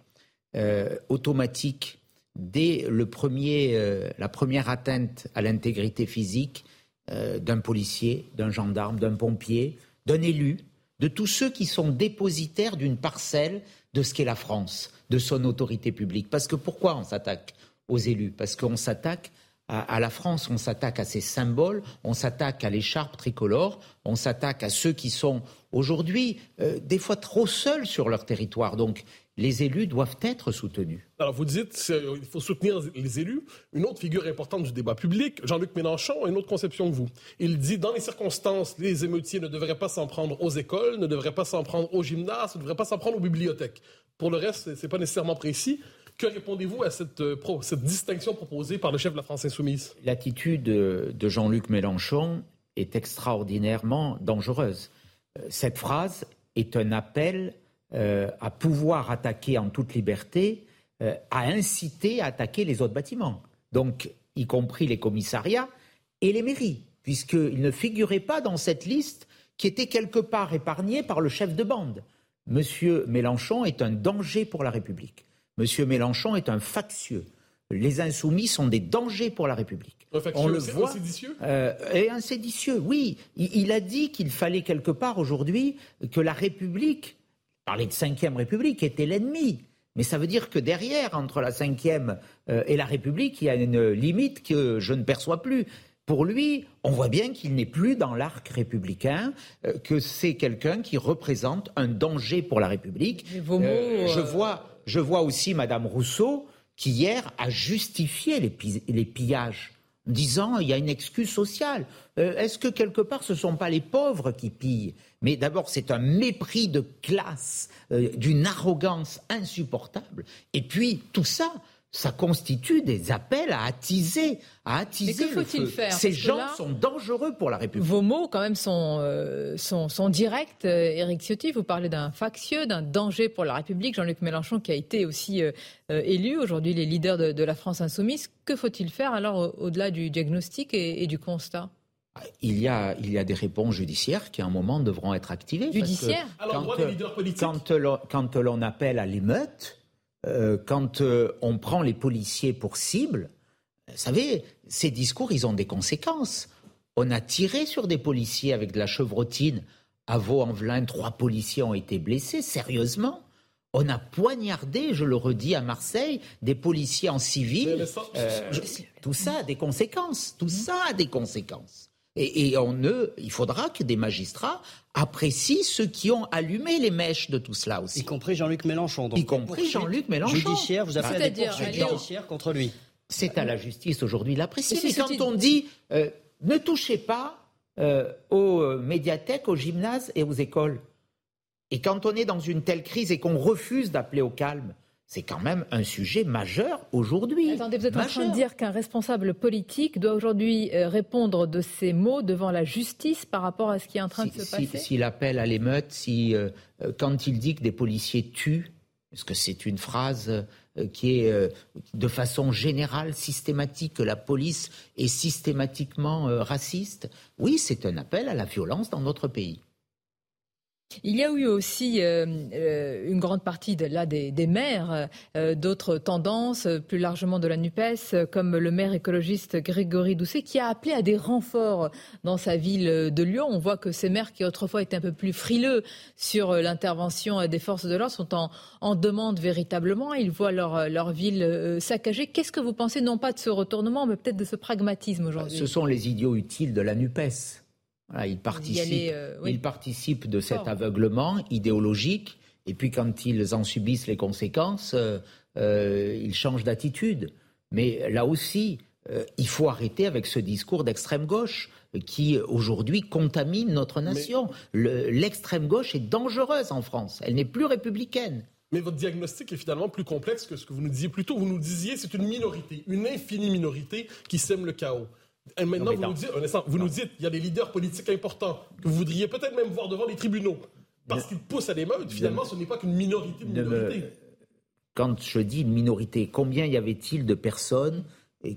euh, automatiques dès le premier, euh, la première atteinte à l'intégrité physique euh, d'un policier, d'un gendarme, d'un pompier, d'un élu, de tous ceux qui sont dépositaires d'une parcelle de ce qu'est la France, de son autorité publique. Parce que pourquoi on s'attaque aux élus? Parce qu'on s'attaque à, la France, on s'attaque à ses symboles, on s'attaque à l'écharpe tricolore, on s'attaque à ceux qui sont aujourd'hui euh, des fois trop seuls sur leur territoire. Donc les élus doivent être soutenus. Alors vous dites qu'il faut soutenir les élus. Une autre figure importante du débat public, Jean-Luc Mélenchon, a une autre conception que vous. Il dit dans les circonstances, les émeutiers ne devraient pas s'en prendre aux écoles, ne devraient pas s'en prendre aux gymnases, ne devraient pas s'en prendre aux bibliothèques. Pour le reste, ce n'est pas nécessairement précis. Que répondez-vous à euh, cette, distinction proposée par le chef de la France insoumise? L'attitude de Jean-Luc Mélenchon est extraordinairement dangereuse. Euh, cette phrase est un appel euh, à pouvoir attaquer en toute liberté, à inciter à attaquer les autres bâtiments, donc y compris les commissariats et les mairies, puisqu'ils ne figuraient pas dans cette liste qui était quelque part épargnée par le chef de bande. Monsieur Mélenchon est un danger pour la République. M. Mélenchon est un factieux. Les insoumis sont des dangers pour la République. On le voit. Un séditieux euh, Et un séditieux, oui. Il, a dit qu'il fallait quelque part aujourd'hui que la République, parler de cinquième République, était l'ennemi. Mais ça veut dire que derrière, entre la cinquième euh, et la République, il y a une limite que je ne perçois plus. Pour lui, on voit bien qu'il n'est plus dans l'arc républicain, euh, que c'est quelqu'un qui représente un danger pour la République. je vois je vois aussi Madame Rousseau qui hier a justifié les, pillages disant il y a une excuse sociale. Euh, est-ce que quelque part ce ne sont pas les pauvres qui pillent? Mais d'abord c'est un mépris de classe, euh, d'une arrogance insupportable. Et puis tout ça, ça constitue des appels à attiser, à attiser. Mais que faut-il faire Ces gens sont dangereux pour la République. Vos mots, quand même, sont, euh, sont, sont, directs. Éric Ciotti, vous parlez d'un factieux, d'un danger pour la République. Jean-Luc Mélenchon, qui a été aussi euh, euh, élu, aujourd'hui les leaders de, de, la France insoumise. Que faut-il faire alors au-delà du diagnostic et, et du constat? Il y, a, il y a des réponses judiciaires qui, à un moment, devront être activées. Judiciaires? Alors, quand, des leaders politiques? Quand l'on appelle à l'émeute, euh, quand euh, on prend les policiers pour cible, vous savez, ces discours, ils ont des conséquences. On a tiré sur des policiers avec de la chevrotine. À Vaux-en-Velin, trois policiers ont été blessés, sérieusement. On a poignardé, je le redis, à Marseille, des policiers en civil. Euh, tout ça a des conséquences. Tout ça a des conséquences. Et, on ne, il faudra que des magistrats apprécient ceux qui ont allumé les mèches de tout cela aussi. Y compris Jean-Luc Mélenchon. y compris Jean-Luc Mélenchon. Judiciaire, vous appelez à des poursuites judiciaires contre lui. C'est à la justice aujourd'hui l'apprécier. Mais quand on dit euh, ne touchez pas euh, aux euh, médiathèques, aux gymnases et aux écoles, et quand on est dans une telle crise et qu'on refuse d'appeler au calme, c'est quand même un sujet majeur aujourd'hui. Attendez, vous êtes en train de dire qu'un responsable politique doit aujourd'hui euh, répondre de ces mots devant la justice par rapport à ce qui est en train de se passer S'il appelle à l'émeute, si, euh, euh, quand il dit que des policiers tuent, est-ce que c'est une phrase qui est de façon générale systématique, que la police est systématiquement raciste Oui, c'est un appel à la violence dans notre pays. Il y a eu aussi euh, euh, une grande partie là, des, maires, euh, d'autres tendances, plus largement de la NUPES, comme le maire écologiste Grégory Doucet, qui a appelé à des renforts dans sa ville de Lyon. On voit que ces maires qui autrefois étaient un peu plus frileux sur l'intervention des forces de l'ordre sont en, demande véritablement. Ils voient leur, leur ville saccagée. Qu'est-ce que vous pensez, non pas de ce retournement, mais peut-être de ce pragmatisme aujourd'hui? Ce sont les idiots utiles de la NUPES. Voilà, il, participe, euh, participe de cet aveuglement idéologique. Et puis quand ils en subissent les conséquences, euh, euh, ils changent d'attitude. Mais là aussi, il faut arrêter avec ce discours d'extrême gauche qui aujourd'hui contamine notre nation. L'extrême gauche est dangereuse en France. Elle n'est plus républicaine. Mais votre diagnostic est finalement plus complexe que ce que vous nous disiez plus tôt. Vous nous disiez c'est une minorité, une infinie minorité qui sème le chaos. Et maintenant, vous, nous dites, vous nous dites, il y a des leaders politiques importants que vous voudriez peut-être même voir devant les tribunaux parce qu'ils poussent à l'émeute. Finalement, ce n'est pas qu'une minorité de minorité. Quand je dis une minorité, combien y avait-il de personnes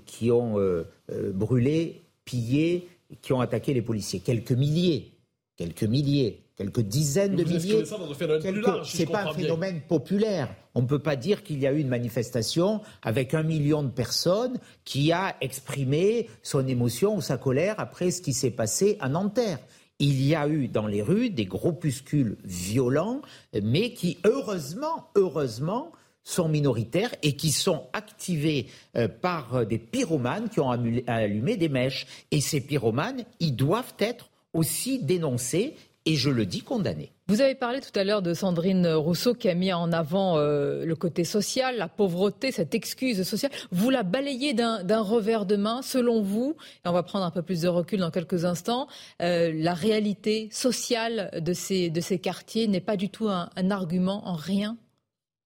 qui ont euh, euh, brûlé, pillé, qui ont attaqué les policiers? Quelques milliers. Quelques milliers quelques dizaines de milliers. Ce n'est pas un phénomène populaire. On ne peut pas dire qu'il y a eu une manifestation avec un million de personnes qui a exprimé son émotion ou sa colère après ce qui s'est passé à Nanterre. Il y a eu dans les rues des groupuscules violents, mais qui, heureusement, heureusement, sont minoritaires et qui sont activés euh, par des pyromanes qui ont allumé des mèches. Et ces pyromanes, ils doivent être aussi dénoncés et je le dis condamné. Vous avez parlé tout à l'heure de Sandrine Rousseau qui a mis en avant euh, le côté social, la pauvreté, cette excuse sociale. Vous la balayez d'un revers de main, selon vous, et on va prendre un peu plus de recul dans quelques instants, euh, la réalité sociale de ces, de ces quartiers n'est pas du tout un, argument en rien?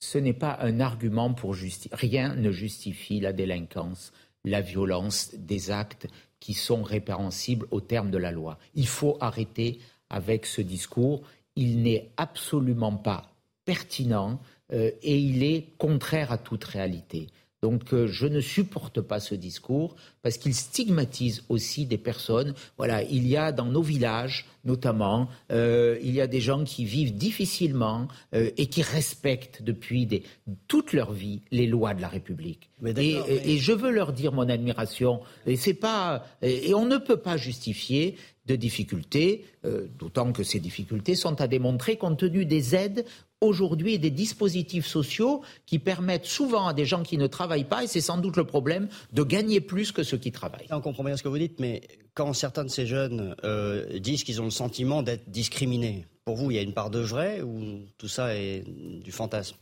Ce n'est pas un argument pour justifier. Rien ne justifie la délinquance, la violence, des actes qui sont répréhensibles au terme de la loi. Il faut arrêter avec ce discours. Il n'est absolument pas pertinent euh, et il est contraire à toute réalité. Donc euh, je ne supporte pas ce discours parce qu'il stigmatise aussi des personnes. Voilà, il y a dans nos villages notamment, euh, il y a des gens qui vivent difficilement et qui respectent depuis des, toute leur vie les lois de la République. et, et, je veux leur dire mon admiration. Et c'est pas et on ne peut pas justifier de difficultés, euh, d'autant que ces difficultés sont à démontrer compte tenu des aides aujourd'hui et des dispositifs sociaux qui permettent souvent à des gens qui ne travaillent pas, et c'est sans doute le problème, de gagner plus que ceux qui travaillent. On comprend bien ce que vous dites, mais quand certains de ces jeunes euh, disent qu'ils ont le sentiment d'être discriminés, pour vous, il y a une part de vrai ou tout ça est du fantasme?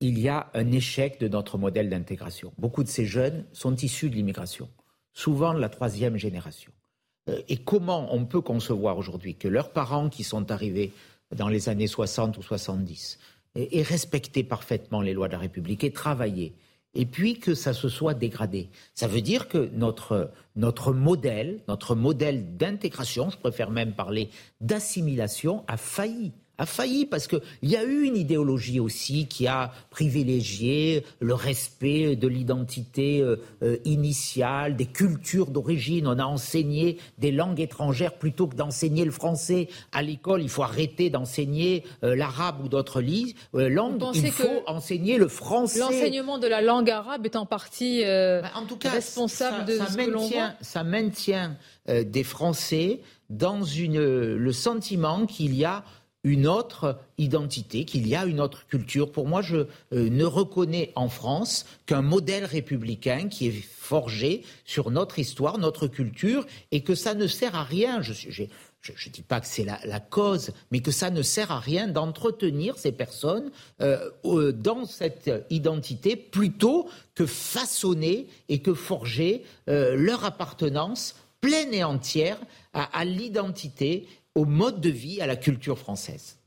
Il y a un échec de notre modèle d'intégration. Beaucoup de ces jeunes sont issus de l'immigration, souvent de la troisième génération. Euh, et comment on peut concevoir aujourd'hui que leurs parents qui sont arrivés dans les années 60 ou 70 aient respecté parfaitement les lois de la République et travaillé et puis que ça se soit dégradé? Ça veut dire que notre, notre modèle, notre modèle d'intégration, je préfère même parler d'assimilation, a failli a failli parce qu'il y a eu une idéologie aussi qui a privilégié le respect de l'identité euh, euh, initiale, des cultures d'origine. On a enseigné des langues étrangères plutôt que d'enseigner le français à l'école. Il faut arrêter d'enseigner euh, l'arabe ou d'autres langues. Il faut enseigner le français. L'enseignement de la langue arabe est en partie bah, en tout cas, responsable de ça ce maintient, que Ça maintient des Français dans une, le sentiment qu'il y a une autre identité, qu'il y a une autre culture. Pour moi, je euh, ne reconnais en France qu'un modèle républicain qui est forgé sur notre histoire, notre culture, et que ça ne sert à rien. Je ne dis pas que c'est la, cause, mais que ça ne sert à rien d'entretenir ces personnes euh, dans cette identité plutôt que façonner et que forger euh, leur appartenance pleine et entière à l'identité au mode de vie, à la culture française.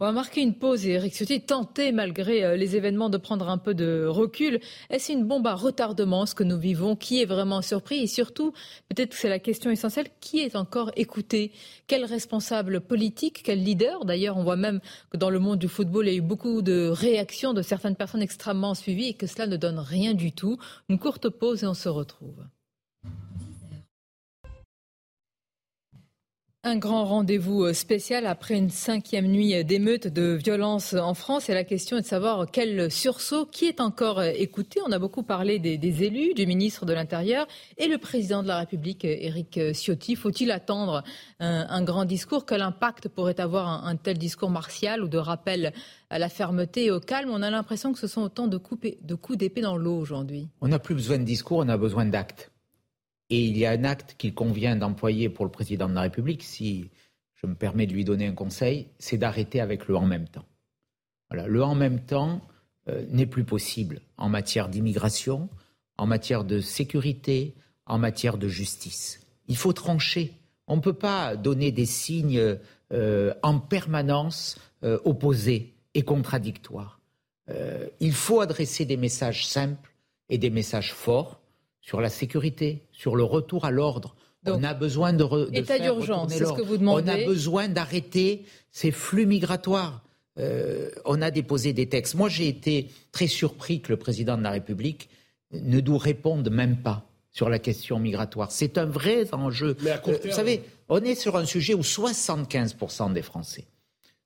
On va marquer une pause et Eric Ciotti tentait, malgré euh, les événements, de prendre un peu de recul. Est-ce une bombe à retardement, ce que nous vivons? Qui est vraiment surpris? Et surtout, peut-être que c'est la question essentielle, qui est encore écouté? Quel responsable politique Quel leader? D'ailleurs, on voit même que dans le monde du football, il y a eu beaucoup de réactions de certaines personnes extrêmement suivies et que cela ne donne rien du tout. Une courte pause et on se retrouve. Un grand rendez-vous euh, spécial après une cinquième nuit d'émeutes, de violence en France. Et la question est de savoir quel sursaut, qui est encore euh, écouté. On a beaucoup parlé des, élus, du ministre de l'Intérieur et le président de la République, euh, Éric Ciotti. Faut-il attendre un, grand discours? Quel impact pourrait avoir un, tel discours martial ou de rappel à la fermeté et au calme? On a l'impression que ce sont autant de coups d'épée dans l'eau aujourd'hui. On n'a plus besoin de discours, on a besoin d'actes. Et il y a un acte qu'il convient d'employer pour le président de la République, si je me permets de lui donner un conseil, c'est d'arrêter avec le en même temps. Le en même temps euh, n'est plus possible en matière d'immigration, en matière de sécurité, en matière de justice. Il faut trancher. On ne peut pas donner des signes euh, en permanence euh, opposés et contradictoires. il faut adresser des messages simples et des messages forts sur la sécurité, sur le retour à l'ordre. On a besoin de, de état d'urgence, c'est ce que vous demandez. On a besoin d'arrêter ces flux migratoires. Euh, on a déposé des textes. Moi, j'ai été très surpris que le président de la République ne nous réponde même pas sur la question migratoire. C'est un vrai enjeu. Mais à euh, vous savez, on est sur un sujet où 75% des Français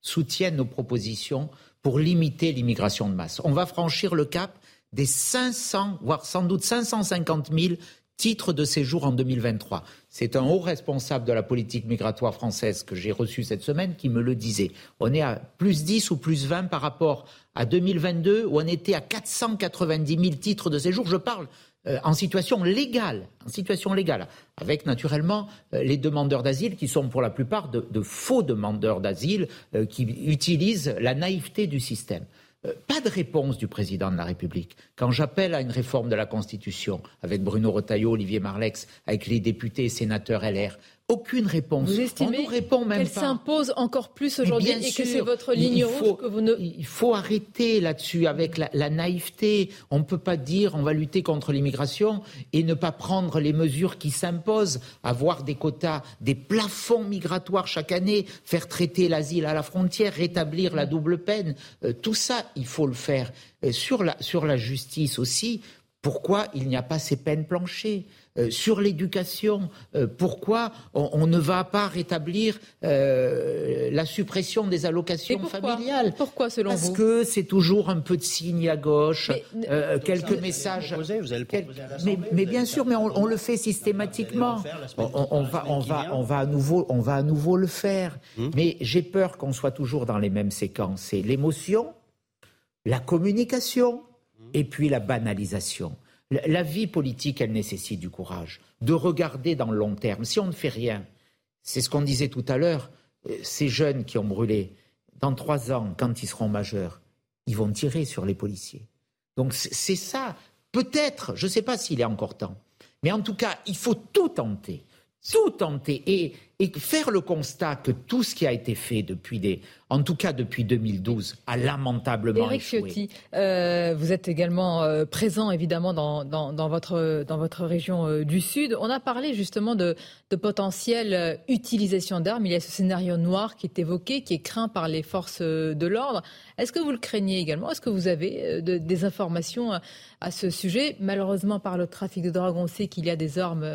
soutiennent nos propositions pour limiter l'immigration de masse. On va franchir le cap des 500, voire sans doute 550 000 titres de séjour en 2023. C'est un haut responsable de la politique migratoire française que j'ai reçu cette semaine qui me le disait. On est à plus 10 ou plus 20 par rapport à 2022 où on était à 490 000 titres de séjour. Je parle euh, en situation légale, en situation légale, avec naturellement euh, les demandeurs d'asile qui sont pour la plupart de, faux demandeurs d'asile euh, qui utilisent la naïveté du système. Euh, pas de réponse du président de la République. Quand j'appelle à une réforme de la Constitution avec Bruno Retailleau, Olivier Marlex, avec les députés et sénateurs LR, aucune réponse. Vous estimez qu'elle s'impose encore plus aujourd'hui et que c'est votre ligne rouge que vous ne... Il faut arrêter là-dessus avec la, naïveté. On ne peut pas dire on va lutter contre l'immigration et ne pas prendre les mesures qui s'imposent, avoir des quotas, des plafonds migratoires chaque année, faire traiter l'asile à la frontière, rétablir la double peine. Euh, tout ça, il faut le faire. Euh, sur, la, sur la justice aussi, pourquoi il n'y a pas ces peines planchées? Euh, sur l'éducation, euh, pourquoi on, ne va pas rétablir euh, la suppression des allocations familiales? Pourquoi, selon Parce vous? Parce que c'est toujours un peu de signe à gauche, quelques messages. mais, bien sûr, mais on, le fait systématiquement. On, va, on va, on va à nouveau, on va à nouveau le faire. Hmm. Mais j'ai peur qu'on soit toujours dans les mêmes séquences. C'est l'émotion, la communication et puis la banalisation. La vie politique, elle nécessite du courage, de regarder dans le long terme. Si on ne fait rien, c'est ce qu'on disait tout à l'heure, euh, ces jeunes qui ont brûlé, dans trois ans, quand ils seront majeurs, ils vont tirer sur les policiers. Donc c'est ça. Peut-être, je ne sais pas s'il est encore temps, mais en tout cas, il faut tout tenter tout tenter et, et, faire le constat que tout ce qui a été fait depuis des, en tout cas depuis 2012, a lamentablement Éric échoué. Ciotti, euh, vous êtes également euh, présent évidemment dans, dans, dans, votre, dans votre région euh, du Sud. On a parlé justement de, de potentielle utilisation d'armes. Il y a ce scénario noir qui est évoqué, qui est craint par les forces de l'ordre. Est-ce que vous le craignez également? Est-ce que vous avez de, des informations à ce sujet? Malheureusement, par le trafic de drogue, on sait qu'il y a des armes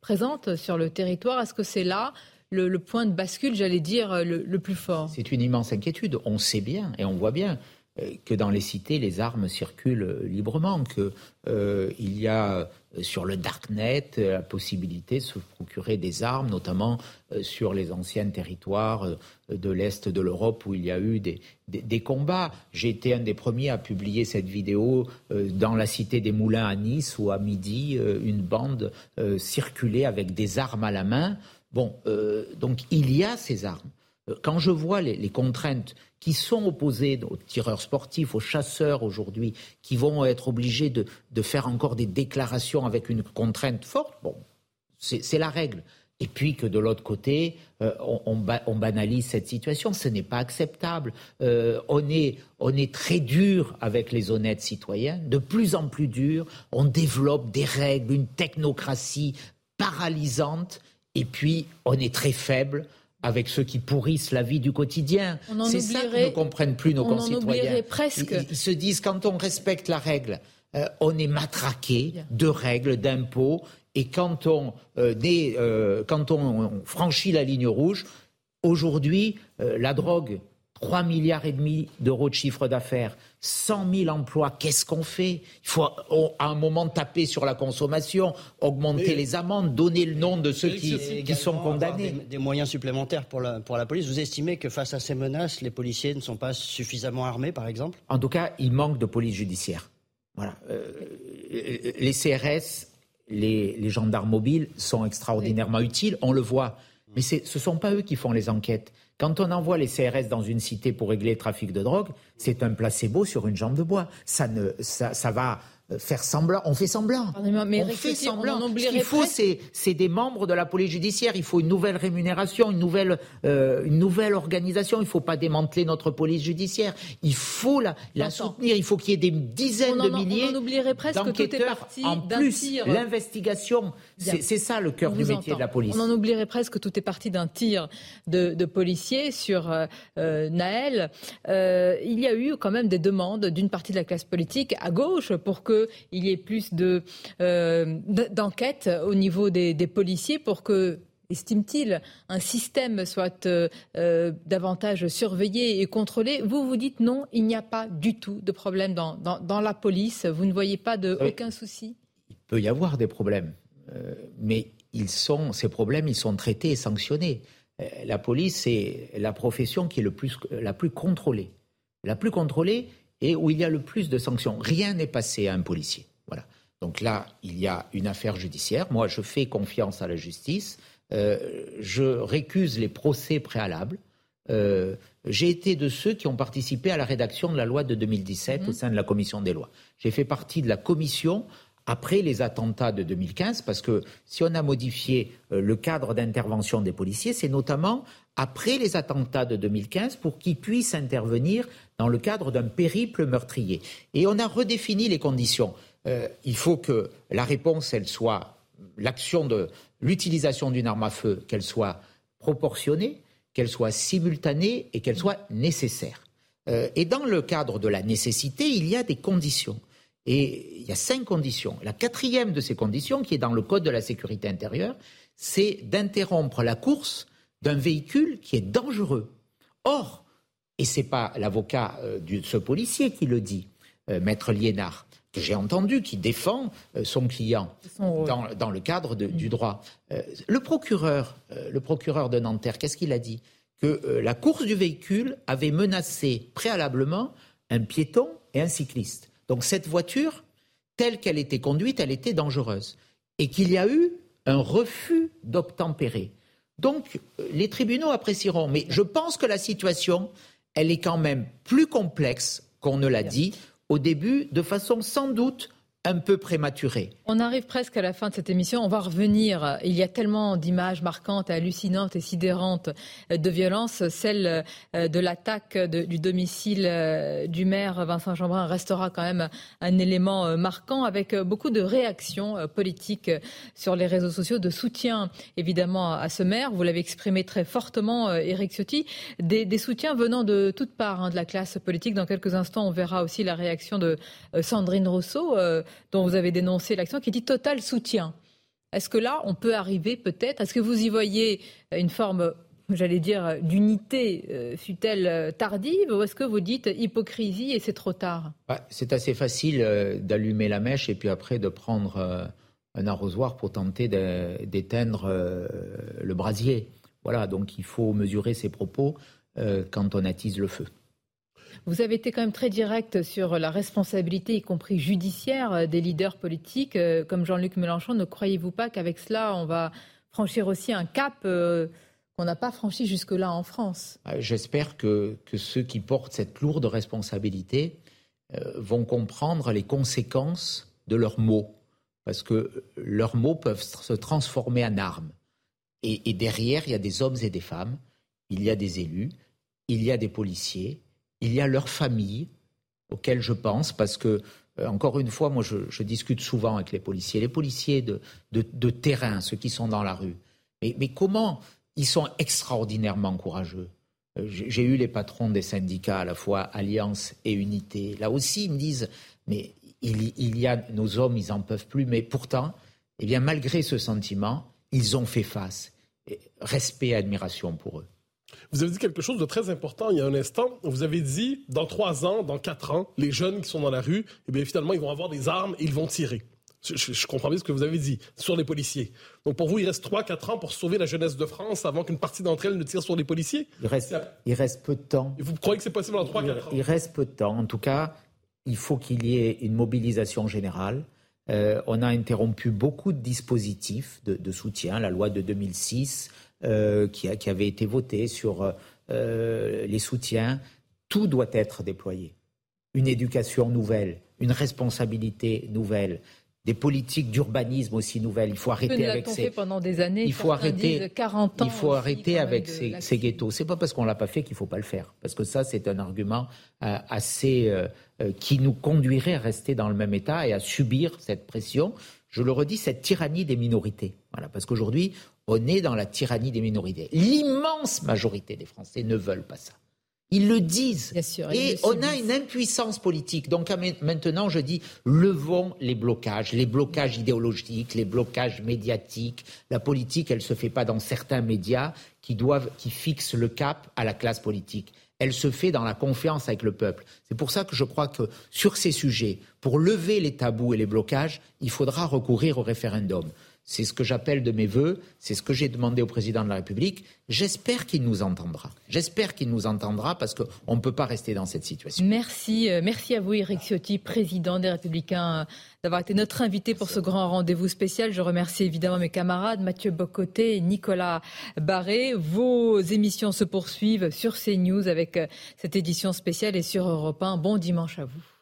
présentes sur le territoire. Est-ce que c'est là le, point de bascule, j'allais dire, le, plus fort? C'est une immense inquiétude. On sait bien et on voit bien euh, que dans les cités, les armes circulent librement, qu'il euh, y a sur le darknet la possibilité de se procurer des armes, notamment euh, sur les anciens territoires de l'Est de l'Europe où il y a eu des, combats. J'ai été un des premiers à publier cette vidéo dans la cité des Moulins à Nice où à midi, une bande circulait avec des armes à la main. Bon, euh, donc il y a ces armes. Quand je vois les, contraintes qui sont opposées aux tireurs sportifs, aux chasseurs aujourd'hui, qui vont être obligés de, faire encore des déclarations avec une contrainte forte, bon, c'est la règle. Et puis que de l'autre côté, euh, on, banalise cette situation, ce n'est pas acceptable. Euh, on, est, on est très dur avec les honnêtes citoyens, de plus en plus dur. On développe des règles, une technocratie paralysante et puis, on est très faible avec ceux qui pourrissent la vie du quotidien. C'est ça que ne comprennent plus nos on concitoyens. En presque. Ils, ils, se disent quand on respecte la règle, euh, on est matraqué de règles, d'impôts, et quand on, euh, euh, quand on, franchit la ligne rouge, aujourd'hui, la drogue, 3 milliards et demi d'euros de chiffre d'affaires, 100 000 emplois, qu'est-ce qu'on fait? Il faut à un moment taper sur la consommation, augmenter les amendes, donner le nom de ceux qui, qui sont condamnés. Des, des, moyens supplémentaires pour la, pour la police. Vous estimez que face à ces menaces, les policiers ne sont pas suffisamment armés, par exemple? En tout cas, il manque de police judiciaire. Voilà. Euh, les CRS, les, les, gendarmes mobiles sont extraordinairement oui. utiles, on le voit. Mais ce ne sont pas eux qui font les enquêtes. Quand on envoie les CRS dans une cité pour régler le trafic de drogue, c'est un placebo sur une jambe de bois. Ça, ne, ça, ça va faire semblant. On fait semblant. Mais on fait semblant. On Ce qu'il faut, c'est des membres de la police judiciaire. Il faut une nouvelle rémunération, une nouvelle, euh, une nouvelle organisation. Il ne faut pas démanteler notre police judiciaire. Il faut la, la soutenir. Il faut qu'il y ait des dizaines on de milliers d'enquêteurs. En plus, l'investigation, c'est ça le cœur du métier entend. de la police. On en oublierait presque que tout est parti d'un tir de, de, policiers sur euh, Naël. Euh, il y a eu quand même des demandes d'une partie de la classe politique à gauche pour que il y ait plus de, euh, d'enquêtes au niveau des, des, policiers pour que, estime-t-il, un système soit euh, euh, davantage surveillé et contrôlé. Vous vous dites non, il n'y a pas du tout de problème dans, dans, dans la police. Vous ne voyez pas de, oui. aucun souci? Il peut y avoir des problèmes, euh, mais ils sont, ces problèmes, ils sont traités et sanctionnés. La police, c'est la profession qui est le plus, la plus contrôlée. La plus contrôlée, et où il y a le plus de sanctions. Rien n'est passé à un policier. Voilà. Donc là, il y a une affaire judiciaire. Moi, je fais confiance à la justice. Euh, je récuse les procès préalables. Euh, j'ai été de ceux qui ont participé à la rédaction de la loi de 2017 mmh. au sein de la commission des lois. J'ai fait partie de la commission après les attentats de 2015, parce que si on a modifié euh, le cadre d'intervention des policiers, c'est notamment après les attentats de 2015 pour qu'ils puissent intervenir dans le cadre d'un périple meurtrier. Et on a redéfini les conditions. Euh, il faut que la réponse, soit l'action de l'utilisation d'une arme à feu, qu'elle soit proportionnée, qu'elle soit simultanée et qu'elle soit nécessaire. Euh, et dans le cadre de la nécessité, il y a des conditions. Et il y a cinq conditions. La quatrième de ces conditions, qui est dans le Code de la sécurité intérieure, c'est d'interrompre la course d'un véhicule qui est dangereux. Or, et ce n'est pas l'avocat euh, de ce policier qui le dit, euh, maître Liénard, que j'ai entendu, qui défend euh, son client son dans, dans, le cadre de, mmh. du droit. Le procureur, le procureur de Nanterre, qu'est-ce qu'il a dit? Que la course du véhicule avait menacé préalablement un piéton et un cycliste. Donc cette voiture, telle qu'elle était conduite, elle était dangereuse. Et qu'il y a eu un refus d'obtempérer. Donc les tribunaux apprécieront. Mais je pense que la situation, elle est quand même plus complexe qu'on ne l'a dit au début, de façon sans doute un peu prématuré. On arrive presque à la fin de cette émission. On va revenir. Il y a tellement d'images marquantes, hallucinantes et sidérantes de violence. Celle euh, de l'attaque du domicile euh, du maire Vincent Jeanbrun restera quand même un élément euh, marquant avec beaucoup de réactions politiques sur les réseaux sociaux, de soutien évidemment à ce maire. Vous l'avez exprimé très fortement, Éric Ciotti. Des, soutiens venant de toutes parts hein, de la classe politique. Dans quelques instants, on verra aussi la réaction de Sandrine Rousseau dont vous avez dénoncé l'action, qui dit total soutien. Est-ce que là, on peut arriver peut-être Est-ce que vous y voyez une forme, j'allais dire, d'unité, euh, fut-elle euh, tardive, ou est-ce que vous dites hypocrisie et c'est trop tard? Bah, C'est assez facile euh, d'allumer la mèche et puis après de prendre un arrosoir pour tenter d'éteindre le brasier. Voilà, donc il faut mesurer ses propos quand on attise le feu. Vous avez été quand même très direct sur la responsabilité, y compris judiciaire, euh, des leaders politiques euh, comme Jean-Luc Mélenchon. Ne croyez-vous pas qu'avec cela, on va franchir aussi un cap euh, qu'on n'a pas franchi jusque-là en France? J'espère que, ceux qui portent cette lourde responsabilité vont comprendre les conséquences de leurs mots. Parce que leurs mots peuvent se transformer en armes. et derrière, il y a des hommes et des femmes, il y a des élus, il y a des policiers, il y a leurs familles auxquelles je pense parce que, euh, encore une fois, moi je, discute souvent avec les policiers, les policiers de, terrain, ceux qui sont dans la rue. Mais, comment ils sont extraordinairement courageux. Euh, j'ai eu les patrons des syndicats, à la fois Alliance et Unité. Là aussi, ils me disent, mais il, il y a nos hommes, ils n'en peuvent plus. Mais pourtant, eh bien, malgré ce sentiment, ils ont fait face. Respect et admiration pour eux. Vous avez dit quelque chose de très important il y a un instant. Vous avez dit, dans trois ans, dans quatre ans, les jeunes qui sont dans la rue, eh bien, finalement, ils vont avoir des armes et ils vont tirer. Je, comprends bien ce que vous avez dit sur les policiers. Donc pour vous, il reste trois, quatre ans pour sauver la jeunesse de France avant qu'une partie d'entre elles ne tire sur les policiers? Il reste, il reste peu de temps. Et vous croyez que c'est possible dans trois, quatre ans? Il reste peu de temps. En tout cas, il faut qu'il y ait une mobilisation générale. Euh, on a interrompu beaucoup de dispositifs de, de, soutien, la loi de 2006, euh, qui, avait été voté sur euh, les soutiens. Tout doit être déployé. Une éducation nouvelle, une responsabilité nouvelle, des politiques d'urbanisme aussi nouvelles. Il faut arrêter avec ces. Fait pendant des années. Il faut arrêter. 40 ans il faut arrêter avec ces, ces, ghettos. C'est pas parce qu'on l'a pas fait qu'il faut pas le faire. Parce que ça, c'est un argument euh, assez qui nous conduirait à rester dans le même état et à subir cette pression. Je le redis, cette tyrannie des minorités. Voilà, parce qu'aujourd'hui, on est dans la tyrannie des minorités. L'immense majorité des Français ne veulent pas ça. Ils le disent. et on a une impuissance politique. Donc maintenant, je dis, levons les blocages, les blocages idéologiques, les blocages médiatiques. La politique, elle ne se fait pas dans certains médias qui, doivent, qui fixent le cap à la classe politique. Elle se fait dans la confiance avec le peuple. C'est pour ça que je crois que sur ces sujets, pour lever les tabous et les blocages, il faudra recourir au référendum. C'est ce que j'appelle de mes voeux, c'est ce que j'ai demandé au président de la République. J'espère qu'il nous entendra. J'espère qu'il nous entendra parce qu'on ne peut pas rester dans cette situation. Merci, euh, merci à vous, Eric Ciotti, président des Républicains, euh, d'avoir été notre invité pour ce grand rendez-vous spécial. Je remercie évidemment mes camarades Mathieu Bocoté et Nicolas Barré. Vos émissions se poursuivent sur CNews avec euh, cette édition spéciale et sur Europe 1. Bon dimanche à vous.